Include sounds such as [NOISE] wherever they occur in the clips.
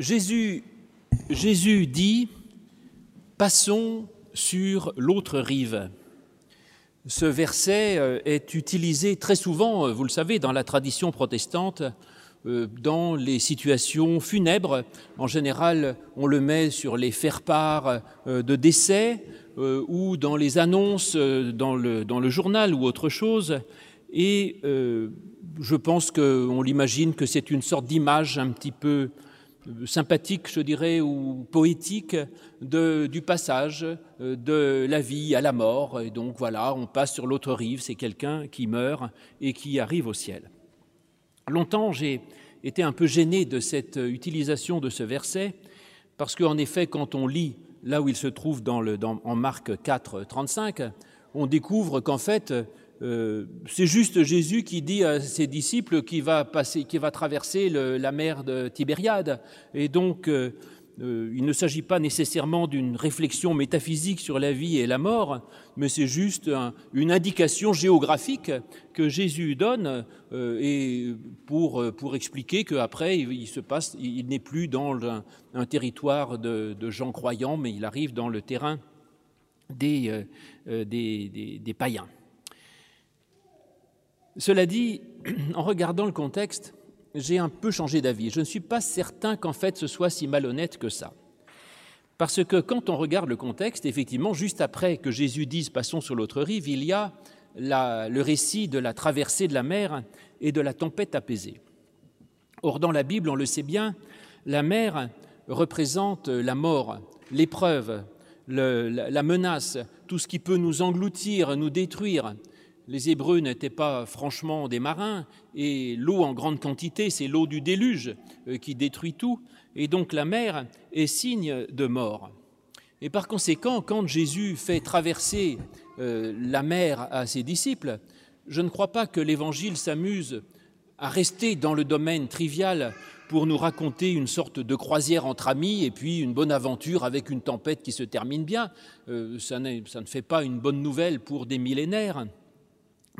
Jésus, Jésus dit, passons sur l'autre rive. Ce verset euh, est utilisé très souvent, euh, vous le savez, dans la tradition protestante, euh, dans les situations funèbres. En général, on le met sur les faire-part de décès ou dans les annonces dans le, dans le journal ou autre chose. Et je pense qu'on l'imagine que c'est une sorte d'image un petit peu sympathique, je dirais, ou poétique du passage euh, de la vie à la mort. Et donc voilà, on passe sur l'autre rive, c'est quelqu'un qui meurt et qui arrive au ciel. Longtemps, j'ai été un peu gêné de cette utilisation de ce verset, parce qu'en effet, quand on lit là où il se trouve dans le, dans, en Marc 4, 35, on découvre qu'en fait, euh, c'est juste Jésus qui dit à ses disciples qu'il va, passer, qui va traverser la mer de Tibériade. Et donc, euh, euh, il ne s'agit pas nécessairement d'une réflexion métaphysique sur la vie et la mort, mais c'est juste une indication géographique que Jésus donne et pour, pour expliquer qu'après, il, se passe, il n'est plus dans un, territoire de, gens croyants, mais il arrive dans le terrain des, des païens. Cela dit, [CLEARS THROAT] en regardant le contexte, j'ai un peu changé d'avis. Je ne suis pas certain qu'en fait ce soit si malhonnête que ça. Parce que quand on regarde le contexte, effectivement, juste après que Jésus dise Passons sur l'autre rive, il y a le récit de la traversée de la mer et de la tempête apaisée. Or, dans la Bible, on le sait bien, la mer représente la mort, l'épreuve, la menace, tout ce qui peut nous engloutir, nous détruire, les Hébreux n'étaient pas franchement des marins, et l'eau en grande quantité, c'est l'eau du déluge euh, qui détruit tout, et donc la mer est signe de mort. Et par conséquent, quand Jésus fait traverser euh, la mer à ses disciples, je ne crois pas que l'Évangile s'amuse à rester dans le domaine trivial pour nous raconter une sorte de croisière entre amis et puis une bonne aventure avec une tempête qui se termine bien. Euh, ça, ça ne fait pas une bonne nouvelle pour des millénaires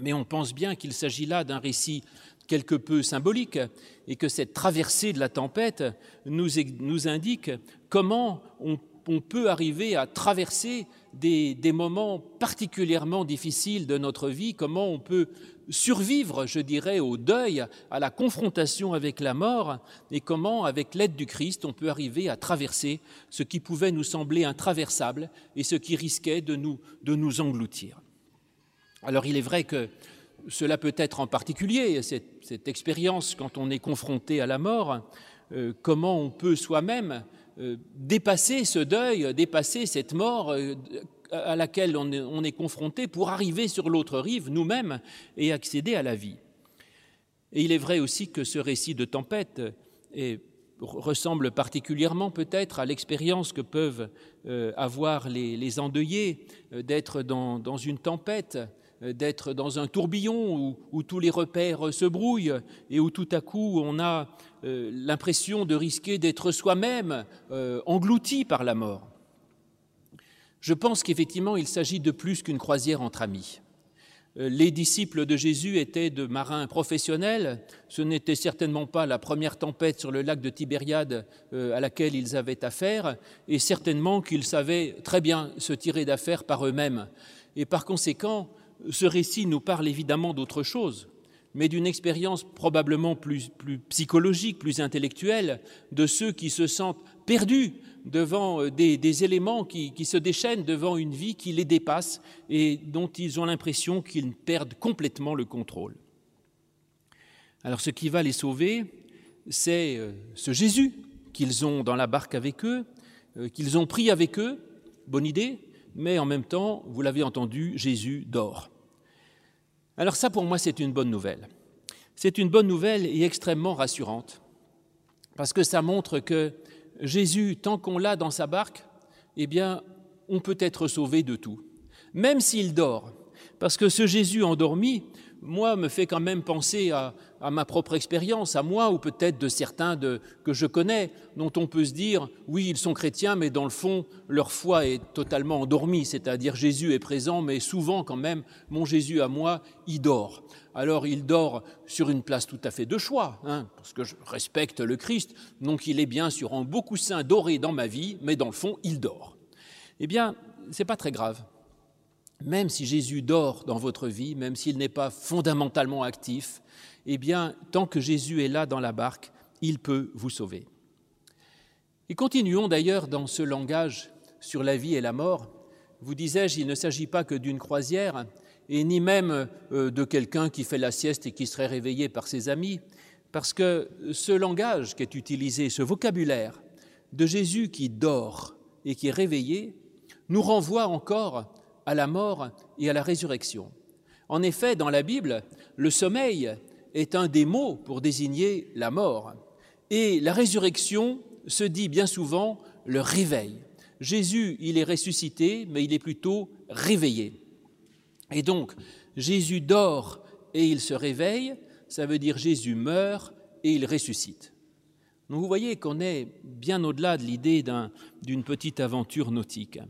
mais on pense bien qu'il s'agit là d'un récit quelque peu symbolique et que cette traversée de la tempête nous, indique comment on, peut arriver à traverser des, des, moments particulièrement difficiles de notre vie, comment on peut survivre, je dirais, au deuil, à la confrontation avec la mort, et comment, avec l'aide du Christ, on peut arriver à traverser ce qui pouvait nous sembler intraversable et ce qui risquait de nous, de nous engloutir. Alors il est vrai que cela peut être en particulier, cette, expérience quand on est confronté à la mort, euh, comment on peut soi-même euh, dépasser ce deuil, dépasser cette mort euh, à laquelle on est, on est, confronté pour arriver sur l'autre rive nous-mêmes et accéder à la vie. Et il est vrai aussi que ce récit de tempête ressemble particulièrement peut-être à l'expérience que peuvent avoir les, endeuillés d'être dans, une tempête d'être dans un tourbillon où, tous les repères se brouillent et où tout à coup on a euh, l'impression de risquer d'être soi-même euh, englouti par la mort. Je pense qu'effectivement il s'agit de plus qu'une croisière entre amis. Les disciples de Jésus étaient de marins professionnels. Ce n'était certainement pas la première tempête sur le lac de Tibériade à laquelle ils avaient affaire, et certainement qu'ils savaient très bien se tirer d'affaire par eux-mêmes. Et par conséquent, ce récit nous parle évidemment d'autre chose, mais d'une expérience probablement plus, psychologique, plus intellectuelle, de ceux qui se sentent perdus devant euh, des, éléments qui, se déchaînent devant une vie qui les dépasse et dont ils ont l'impression qu'ils perdent complètement le contrôle. Alors ce qui va les sauver, c'est euh, ce Jésus qu'ils ont dans la barque avec eux, euh, qu'ils ont pris avec eux, bonne idée, mais en même temps, vous l'avez entendu, Jésus dort. Alors ça, pour moi, c'est une bonne nouvelle. C'est une bonne nouvelle et extrêmement rassurante, parce que ça montre que Jésus, tant qu'on l'a dans sa barque, eh bien, on peut être sauvé de tout, même s'il dort, parce que ce Jésus endormi, moi, me fait quand même penser à, ma propre expérience, à moi ou peut-être de certains de, que je connais, dont on peut se dire, oui, ils sont chrétiens, mais dans le fond, leur foi est totalement endormie, c'est-à-dire Jésus est présent, mais souvent quand même, mon Jésus à moi, il dort. Alors il dort sur une place tout à fait de choix, hein, parce que je respecte le Christ, donc il est bien sur un beau coussin doré dans ma vie, mais dans le fond, il dort. Eh bien, c'est pas très grave même si Jésus dort dans votre vie, même s'il n'est pas fondamentalement actif, eh bien, tant que Jésus est là dans la barque, il peut vous sauver. Et continuons d'ailleurs dans ce langage sur la vie et la mort. Vous disais-je, il ne s'agit pas que d'une croisière, et ni même euh, de quelqu'un qui fait la sieste et qui serait réveillé par ses amis, parce que ce langage qui est utilisé, ce vocabulaire de Jésus qui dort et qui est réveillé, nous renvoie encore à la mort et à la résurrection. En effet, dans la Bible, le sommeil est un des mots pour désigner la mort. Et la résurrection se dit bien souvent le réveil. Jésus, il est ressuscité, mais il est plutôt réveillé. Et donc, Jésus dort et il se réveille, ça veut dire Jésus meurt et il ressuscite. Donc vous voyez qu'on est bien au-delà de l'idée d'une petite aventure nautique.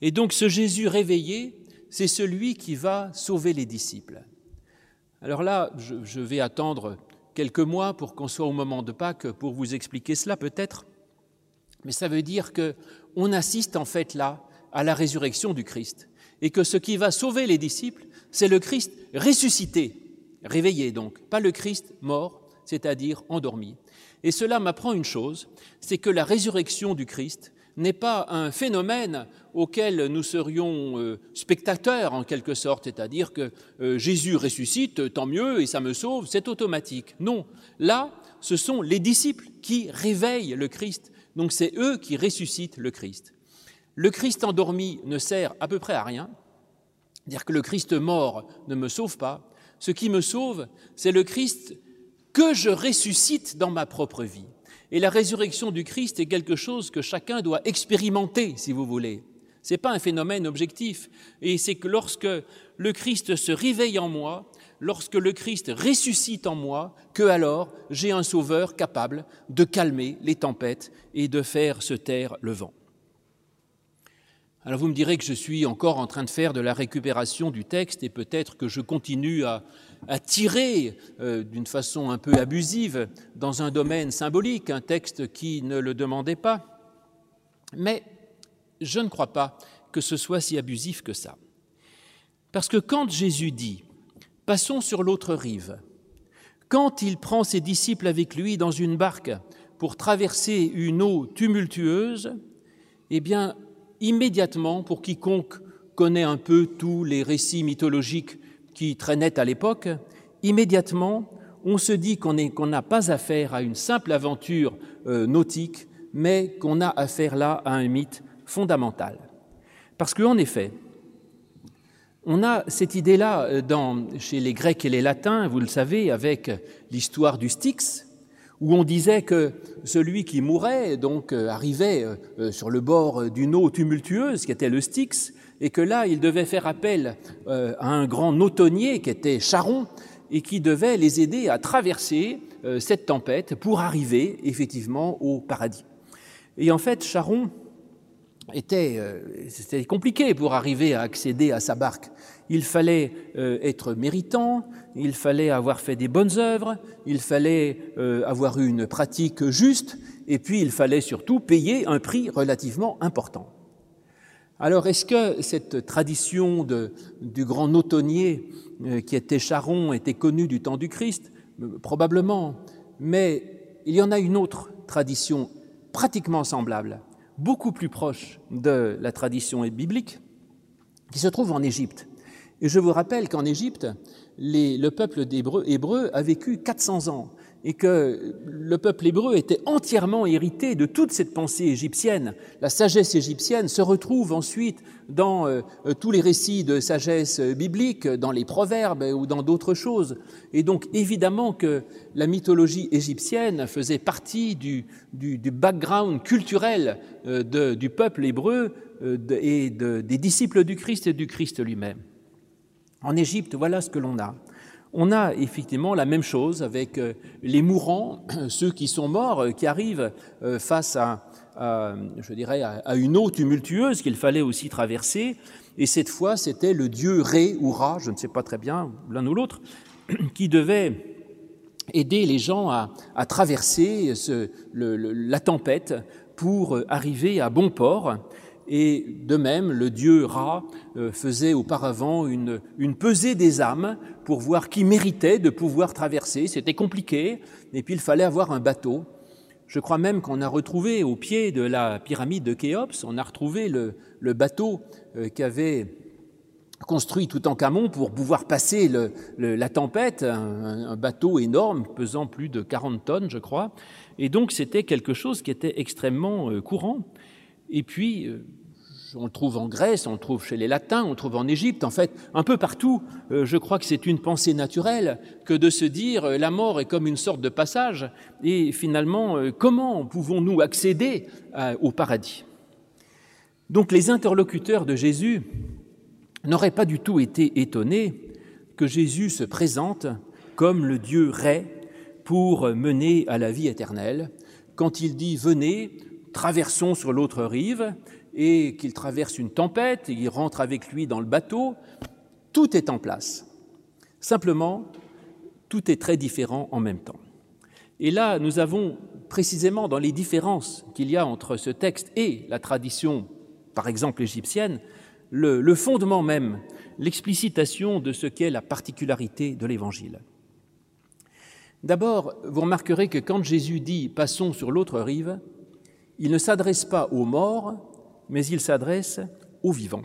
Et donc ce Jésus réveillé, c'est celui qui va sauver les disciples. Alors là, je, vais attendre quelques mois pour qu'on soit au moment de Pâques pour vous expliquer cela peut-être, mais ça veut dire que on assiste en fait là à la résurrection du Christ et que ce qui va sauver les disciples, c'est le Christ ressuscité, réveillé donc, pas le Christ mort, c'est-à-dire endormi. Et cela m'apprend une chose, c'est que la résurrection du Christ, n'est pas un phénomène auquel nous serions euh, spectateurs en quelque sorte, c'est-à-dire que euh, Jésus ressuscite, tant mieux, et ça me sauve, c'est automatique. Non, là, ce sont les disciples qui réveillent le Christ, donc c'est eux qui ressuscitent le Christ. Le Christ endormi ne sert à peu près à rien, dire que le Christ mort ne me sauve pas, ce qui me sauve, c'est le Christ que je ressuscite dans ma propre vie. Et la résurrection du Christ est quelque chose que chacun doit expérimenter, si vous voulez. Ce n'est pas un phénomène objectif. Et c'est que lorsque le Christ se réveille en moi, lorsque le Christ ressuscite en moi, que alors j'ai un sauveur capable de calmer les tempêtes et de faire se taire le vent. Alors vous me direz que je suis encore en train de faire de la récupération du texte et peut-être que je continue à, tirer euh, d'une façon un peu abusive dans un domaine symbolique, un texte qui ne le demandait pas. Mais je ne crois pas que ce soit si abusif que ça. Parce que quand Jésus dit Passons sur l'autre rive, quand il prend ses disciples avec lui dans une barque pour traverser une eau tumultueuse, eh bien, immédiatement, pour quiconque connaît un peu tous les récits mythologiques qui traînait à l'époque, immédiatement, on se dit qu'on n'a pas affaire à une simple aventure euh, nautique, mais qu'on a affaire là à un mythe fondamental. Parce qu'en effet, on a cette idée-là euh, chez les Grecs et les Latins, vous le savez, avec l'histoire du Styx, où on disait que celui qui mourait donc euh, arrivait sur le bord d'une eau tumultueuse, qui était le Styx, et que là, il devait faire appel euh, à un grand nautonnier qui était Charon et qui devait les aider à traverser euh, cette tempête pour arriver effectivement au paradis. Et en fait, Charon était, euh, c'était compliqué pour arriver à accéder à sa barque. Il fallait être méritant, il fallait avoir fait des bonnes œuvres, il fallait avoir eu une pratique juste, et puis il fallait surtout payer un prix relativement important. Alors, est-ce que cette tradition du grand nautonnier euh, qui était Charon était connue du temps du Christ? Euh, Probablement. Mais il y en a une autre tradition pratiquement semblable, beaucoup plus proche de la tradition biblique, qui se trouve en Égypte. Et je vous rappelle qu'en Égypte, le peuple hébreu a vécu 400 ans et que le peuple hébreu était entièrement hérité de toute cette pensée égyptienne. La sagesse égyptienne se retrouve ensuite dans euh, tous les récits de sagesse biblique, dans les proverbes ou dans d'autres choses. Et donc évidemment que la mythologie égyptienne faisait partie du, background culturel euh, du peuple hébreu euh, et de, des disciples du Christ et du Christ lui-même. En Égypte, voilà ce que l'on a. On a effectivement la même chose avec les mourants, [CLEARS THROAT] ceux qui sont morts, qui arrivent face à, je dirais, à une eau tumultueuse qu'il fallait aussi traverser. Et cette fois, c'était le dieu Ré ou Ra, je ne sais pas très bien, l'un ou l'autre, [CLEARS THROAT] qui devait aider les gens à, traverser la tempête pour arriver à bon port. Et de même, le dieu Ra euh, faisait auparavant une, une pesée des âmes pour voir qui méritait de pouvoir traverser. C'était compliqué, et puis il fallait avoir un bateau. Je crois même qu'on a retrouvé au pied de la pyramide de Khéops, on a retrouvé le, bateau euh, qu'avait construit tout en Camon pour pouvoir passer la tempête, un, bateau énorme pesant plus de 40 tonnes, je crois. Et donc c'était quelque chose qui était extrêmement euh, courant. Et puis, on le trouve en Grèce, on le trouve chez les Latins, on le trouve en Égypte, en fait, un peu partout. Euh, je crois que c'est une pensée naturelle que de se dire euh, la mort est comme une sorte de passage, et finalement, euh, comment pouvons-nous accéder au paradis? Donc les interlocuteurs de Jésus n'auraient pas du tout été étonnés que Jésus se présente comme le Dieu Ré pour mener à la vie éternelle. Quand il dit venez, traversons sur l'autre rive, et qu'il traverse une tempête, et il rentre avec lui dans le bateau, tout est en place. Simplement, tout est très différent en même temps. Et là, nous avons précisément dans les différences qu'il y a entre ce texte et la tradition, par exemple égyptienne, le, le fondement même, l'explicitation de ce qu'est la particularité de l'Évangile. D'abord, vous remarquerez que quand Jésus dit ⁇ Passons sur l'autre rive ⁇ il ne s'adresse pas aux morts, mais il s'adresse aux vivants.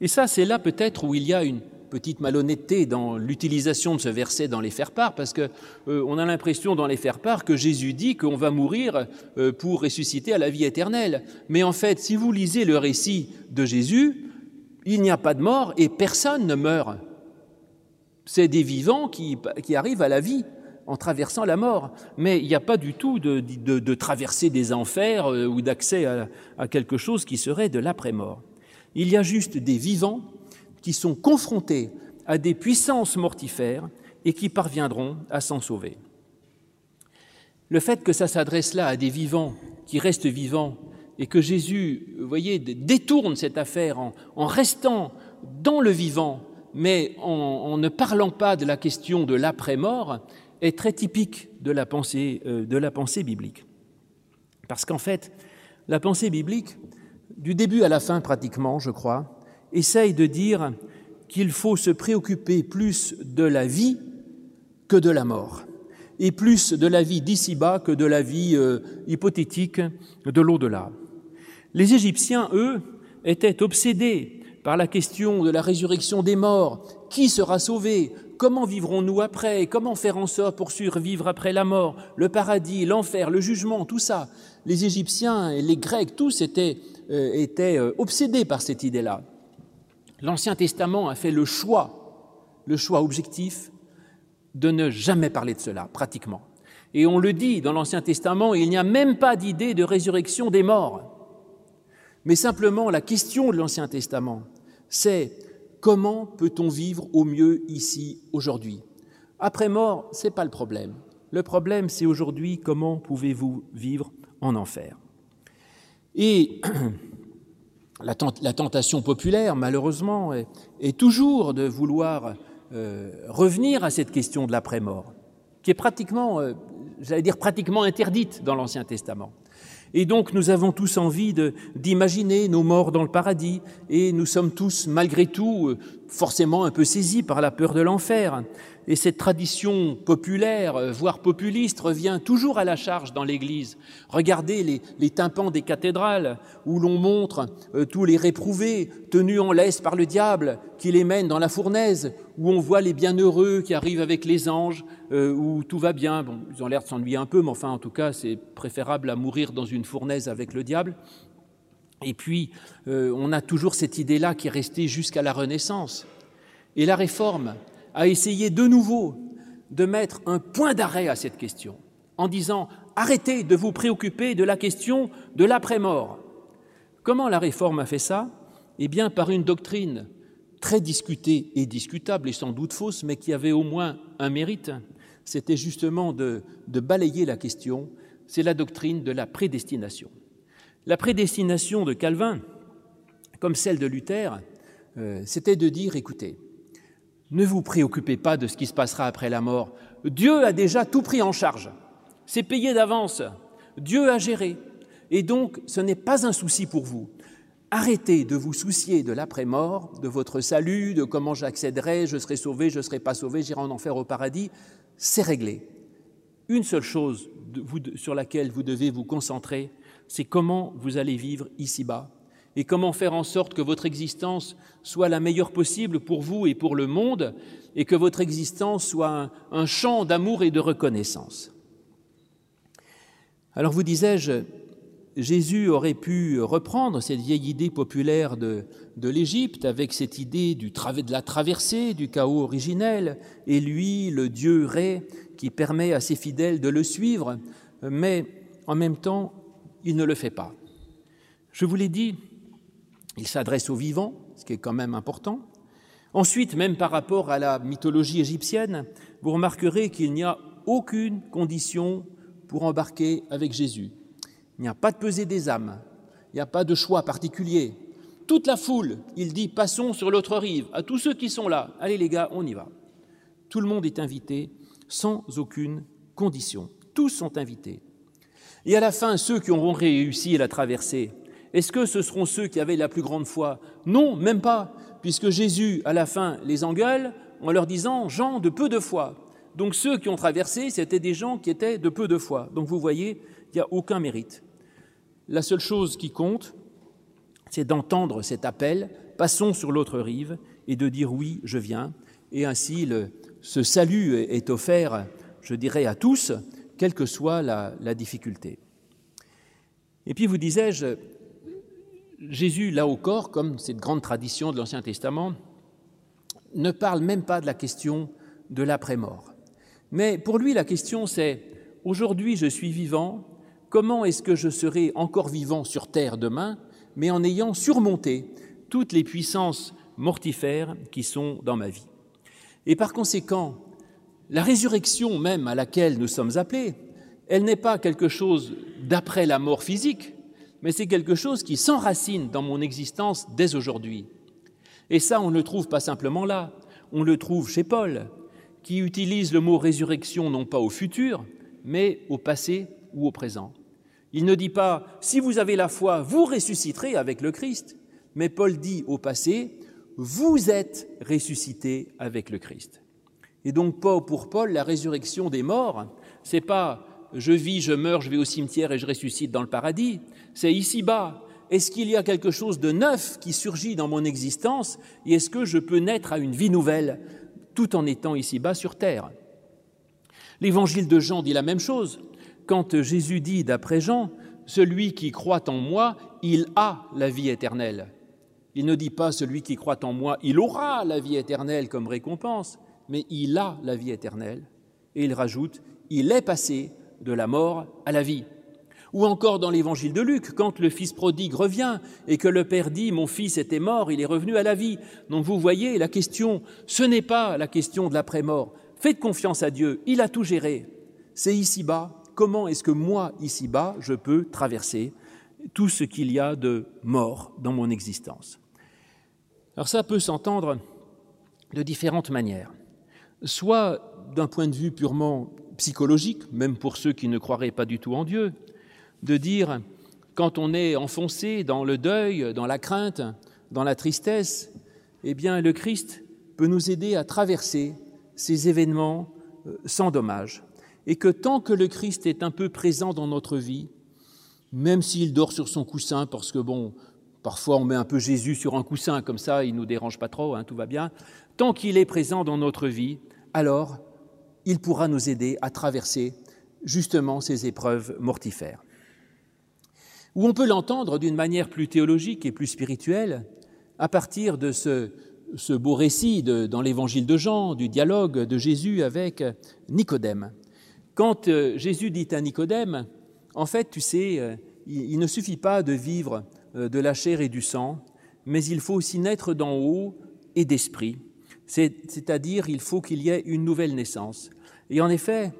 Et ça, c'est là peut-être où il y a une petite malhonnêteté dans l'utilisation de ce verset dans les faire-part, parce qu'on euh, a l'impression dans les faire-part que Jésus dit qu'on va mourir euh, pour ressusciter à la vie éternelle. Mais en fait, si vous lisez le récit de Jésus, il n'y a pas de mort et personne ne meurt. C'est des vivants qui arrivent à la vie en traversant la mort. Mais il n'y a pas du tout de, de, traverser des enfers euh, ou d'accès à, quelque chose qui serait de l'après-mort. Il y a juste des vivants qui sont confrontés à des puissances mortifères et qui parviendront à s'en sauver. Le fait que ça s'adresse là à des vivants qui restent vivants et que Jésus, vous voyez, détourne cette affaire en, restant dans le vivant, mais en, ne parlant pas de la question de l'après-mort, est très typique de la pensée, euh, de la pensée biblique. Parce qu'en fait, la pensée biblique, du début à la fin pratiquement, je crois, essaye de dire qu'il faut se préoccuper plus de la vie que de la mort, et plus de la vie d'ici-bas que de la vie euh, hypothétique de l'au-delà. Les Égyptiens, eux, étaient obsédés par la question de la résurrection des morts. Qui sera sauvé Comment vivrons-nous après Comment faire en sorte pour survivre après la mort Le paradis, l'enfer, le jugement, tout ça? Les Égyptiens et les Grecs, tous étaient, euh, euh, obsédés par cette idée-là. L'Ancien Testament a fait le choix, le choix objectif, de ne jamais parler de cela, pratiquement. Et on le dit dans l'Ancien Testament, il n'y a même pas d'idée de résurrection des morts. Mais simplement, la question de l'Ancien Testament, c'est Comment peut-on vivre au mieux ici, aujourd'hui? Après mort, ce n'est pas le problème. Le problème, c'est aujourd'hui comment pouvez-vous vivre en enfer? Et [CLEARS THROAT] la, tentation populaire, malheureusement, est, toujours de vouloir euh, revenir à cette question de l'après-mort, qui est pratiquement, euh, j'allais dire pratiquement interdite dans l'Ancien Testament. Et donc nous avons tous envie d'imaginer nos morts dans le paradis, et nous sommes tous, malgré tout, euh, forcément un peu saisis par la peur de l'enfer. Et cette tradition populaire, euh, voire populiste, revient toujours à la charge dans l'Église. Regardez les, les, tympans des cathédrales, où l'on montre euh, tous les réprouvés, tenus en laisse par le diable, qui les mène dans la fournaise, où on voit les bienheureux qui arrivent avec les anges, euh, où tout va bien. Bon, ils ont l'air de s'ennuyer un peu, mais enfin, en tout cas, c'est préférable à mourir dans une fournaise avec le diable. Et puis, euh, on a toujours cette idée-là qui est restée jusqu'à la Renaissance. Et la Réforme a essayé de nouveau de mettre un point d'arrêt à cette question, en disant arrêtez de vous préoccuper de la question de l'après-mort. Comment la Réforme a fait ça? Eh bien, par une doctrine très discutée et discutable et sans doute fausse, mais qui avait au moins un mérite, c'était justement de, de balayer la question, c'est la doctrine de la prédestination. La prédestination de Calvin, comme celle de Luther, euh, c'était de dire, écoutez, ne vous préoccupez pas de ce qui se passera après la mort. Dieu a déjà tout pris en charge. C'est payé d'avance. Dieu a géré. Et donc, ce n'est pas un souci pour vous. Arrêtez de vous soucier de l'après-mort, de votre salut, de comment j'accéderai, je serai sauvé, je ne serai pas sauvé, j'irai en enfer au paradis. C'est réglé. Une seule chose sur laquelle vous devez vous concentrer, c'est comment vous allez vivre ici-bas et comment faire en sorte que votre existence soit la meilleure possible pour vous et pour le monde, et que votre existence soit un, champ d'amour et de reconnaissance. Alors vous disais-je, Jésus aurait pu reprendre cette vieille idée populaire de, l'Égypte avec cette idée de la traversée, du chaos originel, et lui, le Dieu Ré, qui permet à ses fidèles de le suivre, mais en même temps, il ne le fait pas. Je vous l'ai dit, il s'adresse aux vivants, ce qui est quand même important. Ensuite, même par rapport à la mythologie égyptienne, vous remarquerez qu'il n'y a aucune condition pour embarquer avec Jésus. Il n'y a pas de pesée des âmes, il n'y a pas de choix particulier. Toute la foule, il dit, passons sur l'autre rive, à tous ceux qui sont là, allez les gars, on y va. Tout le monde est invité sans aucune condition. Tous sont invités. Et à la fin, ceux qui auront réussi à la traversée, est-ce que ce seront ceux qui avaient la plus grande foi? Non, même pas, puisque Jésus, à la fin, les engueule en leur disant Jean de peu de foi. Donc ceux qui ont traversé, c'était des gens qui étaient de peu de foi. Donc vous voyez, il n'y a aucun mérite. La seule chose qui compte, c'est d'entendre cet appel, passons sur l'autre rive, et de dire oui, je viens. Et ainsi, ce salut est offert, je dirais, à tous, quelle que soit la, difficulté. Et puis vous disais-je, Jésus, là au corps, comme cette grande tradition de l'Ancien Testament, ne parle même pas de la question de l'après-mort. Mais pour lui, la question c'est, aujourd'hui je suis vivant, comment est-ce que je serai encore vivant sur terre demain, mais en ayant surmonté toutes les puissances mortifères qui sont dans ma vie? Et par conséquent, la résurrection même à laquelle nous sommes appelés, elle n'est pas quelque chose d'après la mort physique, mais c'est quelque chose qui s'enracine dans mon existence dès aujourd'hui. Et ça, on ne le trouve pas simplement là, on le trouve chez Paul, qui utilise le mot résurrection non pas au futur, mais au passé ou au présent. Il ne dit pas si vous avez la foi, vous ressusciterez avec le Christ, mais Paul dit au passé vous êtes ressuscité avec le Christ. Et donc pour Paul, la résurrection des morts, c'est pas je vis, je meurs, je vais au cimetière et je ressuscite dans le paradis. C'est ici-bas. Est-ce qu'il y a quelque chose de neuf qui surgit dans mon existence et est-ce que je peux naître à une vie nouvelle tout en étant ici-bas sur terre? L'évangile de Jean dit la même chose. Quand Jésus dit, d'après Jean, celui qui croit en moi, il a la vie éternelle. Il ne dit pas celui qui croit en moi, il aura la vie éternelle comme récompense, mais il a la vie éternelle. Et il rajoute, il est passé de la mort à la vie. Ou encore dans l'évangile de Luc, quand le fils prodigue revient et que le père dit Mon fils était mort, il est revenu à la vie. Donc vous voyez, la question, ce n'est pas la question de l'après-mort. Faites confiance à Dieu, il a tout géré. C'est ici-bas. Comment est-ce que moi, ici-bas, je peux traverser tout ce qu'il y a de mort dans mon existence? Alors ça peut s'entendre de différentes manières. Soit d'un point de vue purement psychologique, même pour ceux qui ne croiraient pas du tout en Dieu, de dire, quand on est enfoncé dans le deuil, dans la crainte, dans la tristesse, eh bien le Christ peut nous aider à traverser ces événements euh, sans dommage. Et que tant que le Christ est un peu présent dans notre vie, même s'il dort sur son coussin, parce que bon, parfois on met un peu Jésus sur un coussin, comme ça il ne nous dérange pas trop, hein, tout va bien, tant qu'il est présent dans notre vie, alors il pourra nous aider à traverser justement ces épreuves mortifères. Ou on peut l'entendre d'une manière plus théologique et plus spirituelle, à partir de ce, beau récit dans l'évangile de Jean, du dialogue de Jésus avec Nicodème. Quand euh, Jésus dit à Nicodème, en fait, tu sais, euh, il ne suffit pas de vivre euh, de la chair et du sang, mais il faut aussi naître d'en haut et d'esprit. C'est-à-dire, il faut qu'il y ait une nouvelle naissance. Et en effet,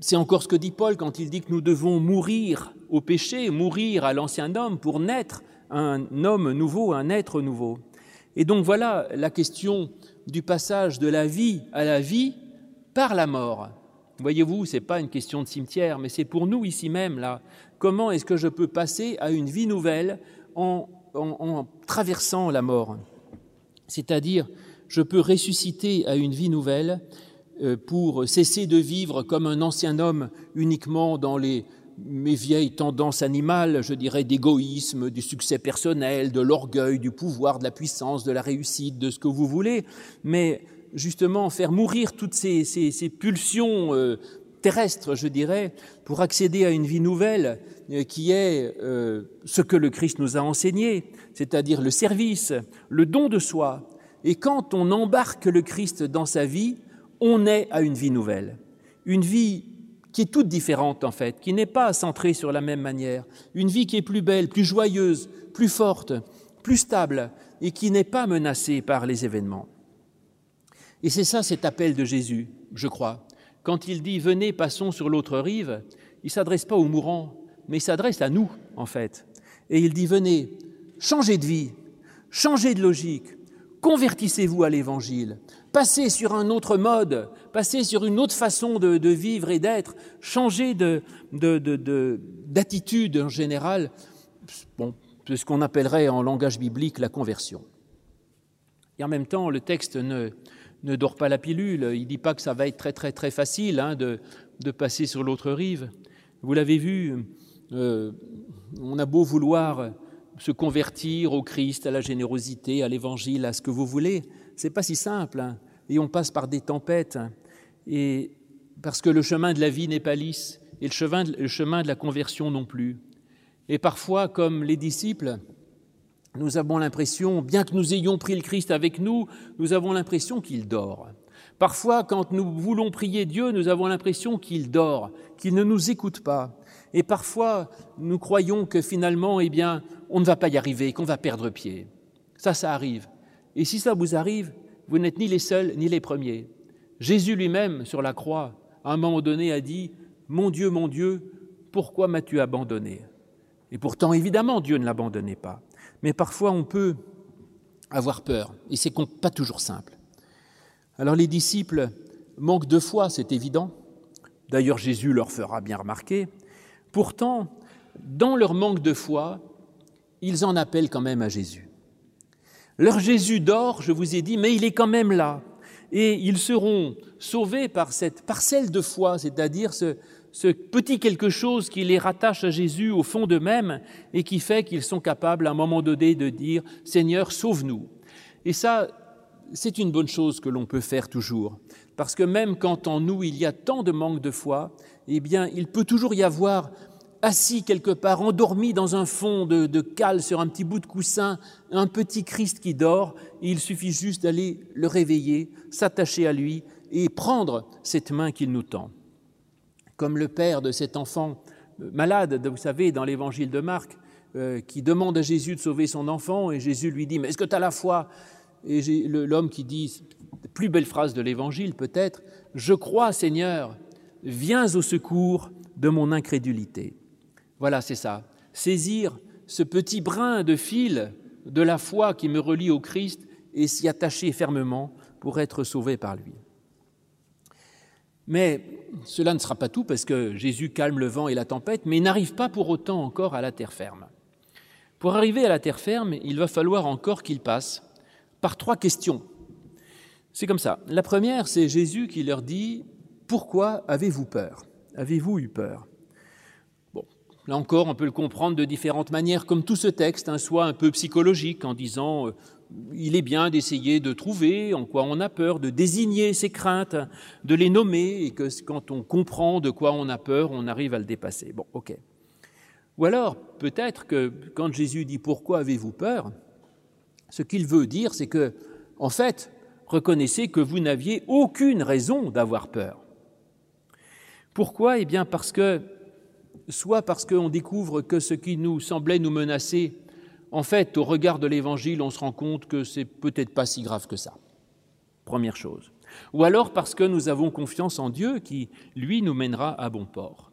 c'est encore ce que dit Paul quand il dit que nous devons mourir au péché, mourir à l'ancien homme pour naître un homme nouveau, un être nouveau. Et donc voilà la question du passage de la vie à la vie par la mort. Voyez-vous, ce n'est pas une question de cimetière, mais c'est pour nous ici même, là. Comment est-ce que je peux passer à une vie nouvelle en, en traversant la mort? C'est-à-dire, je peux ressusciter à une vie nouvelle euh, pour cesser de vivre comme un ancien homme uniquement dans les, mes vieilles tendances animales, je dirais d'égoïsme, du succès personnel, de l'orgueil, du pouvoir, de la puissance, de la réussite, de ce que vous voulez, mais justement faire mourir toutes ces, pulsions euh, terrestres, je dirais, pour accéder à une vie nouvelle euh, qui est ce que le Christ nous a enseigné, c'est-à-dire le service, le don de soi. Et quand on embarque le Christ dans sa vie, on est à une vie nouvelle, une vie qui est toute différente en fait, qui n'est pas centrée sur la même manière, une vie qui est plus belle, plus joyeuse, plus forte, plus stable et qui n'est pas menacée par les événements. Et c'est ça cet appel de Jésus, je crois. Quand il dit Venez, passons sur l'autre rive, il ne s'adresse pas aux mourants, mais il s'adresse à nous, en fait. Et il dit Venez, changez de vie, changez de logique, convertissez-vous à l'Évangile, passez sur un autre mode, passez sur une autre façon de, vivre et d'être, changez d'attitude de, de, en général, bon, ce qu'on appellerait en langage biblique la conversion. Et en même temps, le texte ne, dort pas la pilule, il ne dit pas que ça va être très très très facile hein, de, de, passer sur l'autre rive. Vous l'avez vu, euh, on a beau vouloir se convertir au Christ, à la générosité, à l'évangile, à ce que vous voulez. C'est pas si simple. Hein. Et on passe par des tempêtes. Et parce que le chemin de la vie n'est pas lisse et le chemin, le chemin de la conversion non plus. Et parfois, comme les disciples, nous avons l'impression, bien que nous ayons pris le Christ avec nous, nous avons l'impression qu'il dort. Parfois, quand nous voulons prier Dieu, nous avons l'impression qu'il dort, qu'il ne nous écoute pas. Et parfois, nous croyons que finalement, eh bien, on ne va pas y arriver, qu'on va perdre pied. Ça, ça arrive. Et si ça vous arrive, vous n'êtes ni les seuls ni les premiers. Jésus lui-même, sur la croix, à un moment donné, a dit Mon Dieu, mon Dieu, pourquoi m'as-tu abandonné? Et pourtant, évidemment, Dieu ne l'abandonnait pas. Mais parfois, on peut avoir peur, et c'est pas toujours simple. Alors, les disciples manquent de foi, c'est évident. D'ailleurs, Jésus leur fera bien remarquer. Pourtant, dans leur manque de foi, ils en appellent quand même à Jésus. Leur Jésus dort, je vous ai dit, mais il est quand même là. Et ils seront sauvés par cette parcelle de foi, c'est-à-dire ce, petit quelque chose qui les rattache à Jésus au fond d'eux-mêmes et qui fait qu'ils sont capables à un moment donné de dire Seigneur, sauve-nous. Et ça, c'est une bonne chose que l'on peut faire toujours. Parce que même quand en nous il y a tant de manque de foi, eh bien, il peut toujours y avoir assis quelque part, endormi dans un fond de, de, cale sur un petit bout de coussin, un petit Christ qui dort, il suffit juste d'aller le réveiller, s'attacher à lui et prendre cette main qu'il nous tend. Comme le père de cet enfant malade, vous savez, dans l'évangile de Marc, euh, qui demande à Jésus de sauver son enfant, et Jésus lui dit, mais est-ce que tu as la foi? Et l'homme qui dit, plus belle phrase de l'évangile peut-être, je crois Seigneur, viens au secours de mon incrédulité. Voilà, c'est ça. Saisir ce petit brin de fil de la foi qui me relie au Christ et s'y attacher fermement pour être sauvé par lui. Mais cela ne sera pas tout parce que Jésus calme le vent et la tempête, mais n'arrive pas pour autant encore à la terre ferme. Pour arriver à la terre ferme, il va falloir encore qu'il passe par trois questions. C'est comme ça. La première, c'est Jésus qui leur dit Pourquoi avez-vous peur? Avez-vous eu peur? Là encore, on peut le comprendre de différentes manières, comme tout ce texte, hein, soit un peu psychologique en disant euh, il est bien d'essayer de trouver en quoi on a peur, de désigner ses craintes, de les nommer, et que quand on comprend de quoi on a peur, on arrive à le dépasser. Bon, ok. Ou alors, peut-être que quand Jésus dit pourquoi avez-vous peur, ce qu'il veut dire, c'est que, en fait, reconnaissez que vous n'aviez aucune raison d'avoir peur. Pourquoi? Eh bien, parce que soit parce qu'on découvre que ce qui nous semblait nous menacer, en fait, au regard de l'Évangile, on se rend compte que c'est peut-être pas si grave que ça. Première chose. Ou alors parce que nous avons confiance en Dieu qui, lui, nous mènera à bon port.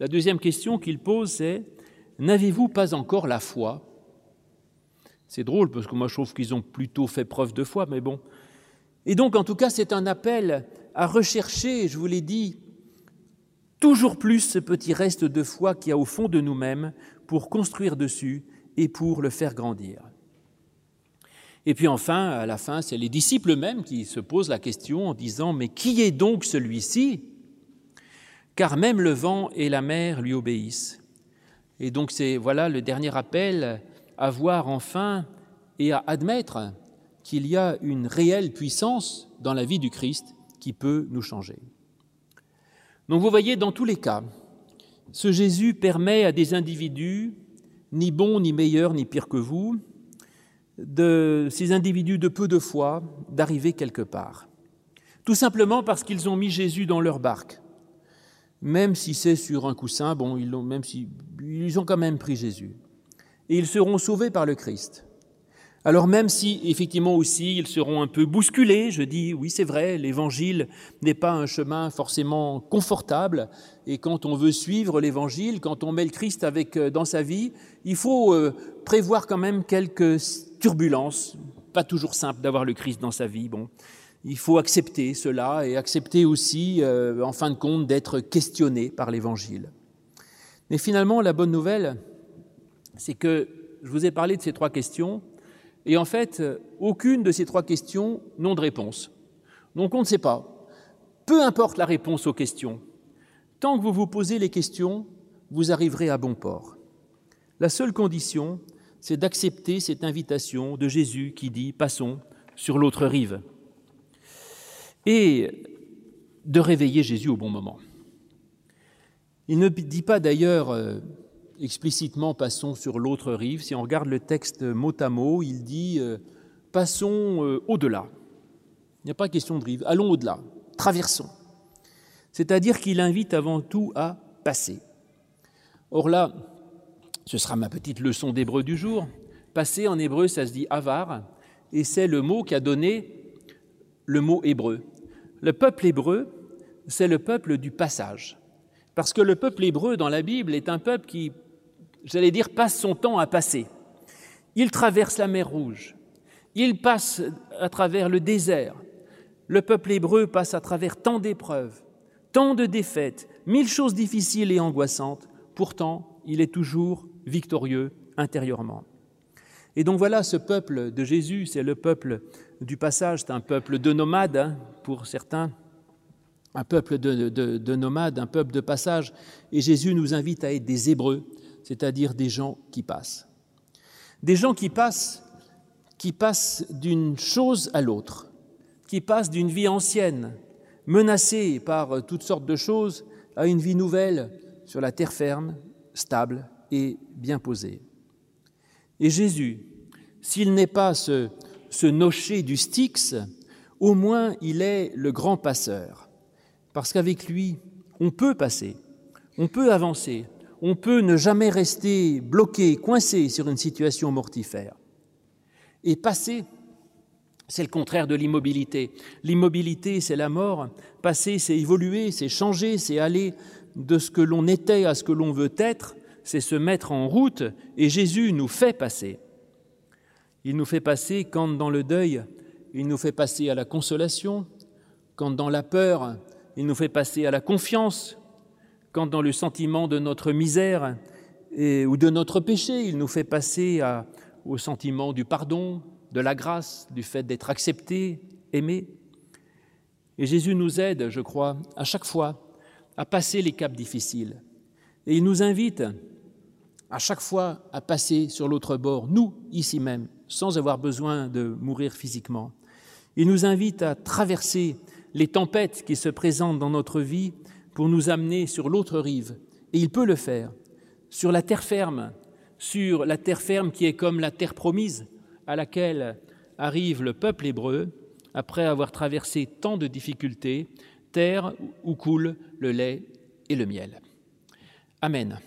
La deuxième question qu'il pose, c'est N'avez-vous pas encore la foi? C'est drôle parce que moi je trouve qu'ils ont plutôt fait preuve de foi, mais bon. Et donc, en tout cas, c'est un appel à rechercher, je vous l'ai dit, toujours plus ce petit reste de foi qu'il y a au fond de nous-mêmes pour construire dessus et pour le faire grandir. Et puis enfin, à la fin, c'est les disciples eux-mêmes qui se posent la question en disant Mais qui est donc celui-ci? Car même le vent et la mer lui obéissent. Et donc, c'est voilà le dernier appel à voir enfin et à admettre qu'il y a une réelle puissance dans la vie du Christ qui peut nous changer. Donc vous voyez, dans tous les cas, ce Jésus permet à des individus, ni bons, ni meilleurs, ni pires que vous, de ces individus de peu de foi, d'arriver quelque part. Tout simplement parce qu'ils ont mis Jésus dans leur barque. Même si c'est sur un coussin, bon, ils ont, même si, ils ont quand même pris Jésus. Et ils seront sauvés par le Christ. Alors même si effectivement aussi ils seront un peu bousculés, je dis oui c'est vrai, l'évangile n'est pas un chemin forcément confortable et quand on veut suivre l'évangile, quand on met le Christ avec euh, dans sa vie, il faut euh, prévoir quand même quelques turbulences, pas toujours simple d'avoir le Christ dans sa vie. Bon, il faut accepter cela et accepter aussi euh, en fin de compte d'être questionné par l'évangile. Mais finalement la bonne nouvelle c'est que je vous ai parlé de ces trois questions et en fait, aucune de ces trois questions n'ont de réponse. Donc on ne sait pas. Peu importe la réponse aux questions, tant que vous vous posez les questions, vous arriverez à bon port. La seule condition, c'est d'accepter cette invitation de Jésus qui dit ⁇ Passons sur l'autre rive ⁇ et de réveiller Jésus au bon moment. Il ne dit pas d'ailleurs euh, explicitement passons sur l'autre rive. Si on regarde le texte mot à mot, il dit euh, passons euh, au-delà. Il n'y a pas question de rive, allons au-delà, traversons. C'est-à-dire qu'il invite avant tout à passer. Or là, ce sera ma petite leçon d'hébreu du jour. Passer en hébreu, ça se dit avar, et c'est le mot qui a donné le mot hébreu. Le peuple hébreu, c'est le peuple du passage. Parce que le peuple hébreu dans la Bible est un peuple qui j'allais dire, passe son temps à passer. Il traverse la mer Rouge, il passe à travers le désert. Le peuple hébreu passe à travers tant d'épreuves, tant de défaites, mille choses difficiles et angoissantes. Pourtant, il est toujours victorieux intérieurement. Et donc voilà, ce peuple de Jésus, c'est le peuple du passage, c'est un peuple de nomades hein, pour certains, un peuple de, de, nomades, un peuple de passage. Et Jésus nous invite à être des Hébreux, c'est-à-dire des gens qui passent. Des gens qui passent, qui passent d'une chose à l'autre, qui passent d'une vie ancienne, menacée par toutes sortes de choses, à une vie nouvelle sur la terre ferme, stable et bien posée. Et Jésus, s'il n'est pas ce, ce nocher du Styx, au moins il est le grand passeur, parce qu'avec lui, on peut passer, on peut avancer, on peut ne jamais rester bloqué, coincé sur une situation mortifère. Et passer, c'est le contraire de l'immobilité. L'immobilité, c'est la mort. Passer, c'est évoluer, c'est changer, c'est aller de ce que l'on était à ce que l'on veut être, c'est se mettre en route, et Jésus nous fait passer. Il nous fait passer quand dans le deuil, il nous fait passer à la consolation, quand dans la peur, il nous fait passer à la confiance, quand dans le sentiment de notre misère ou de notre péché, il nous fait passer au sentiment du pardon, de la grâce, du fait d'être accepté, aimé. Et Jésus nous aide, je crois, à chaque fois à passer les caps difficiles. Et il nous invite à chaque fois à passer sur l'autre bord, nous, ici même, sans avoir besoin de mourir physiquement. Il nous invite à traverser les tempêtes qui se présentent dans notre vie pour nous amener sur l'autre rive. Et il peut le faire, sur la terre ferme, sur la terre ferme qui est comme la terre promise à laquelle arrive le peuple hébreu après avoir traversé tant de difficultés, terre où coule le lait et le miel. Amen.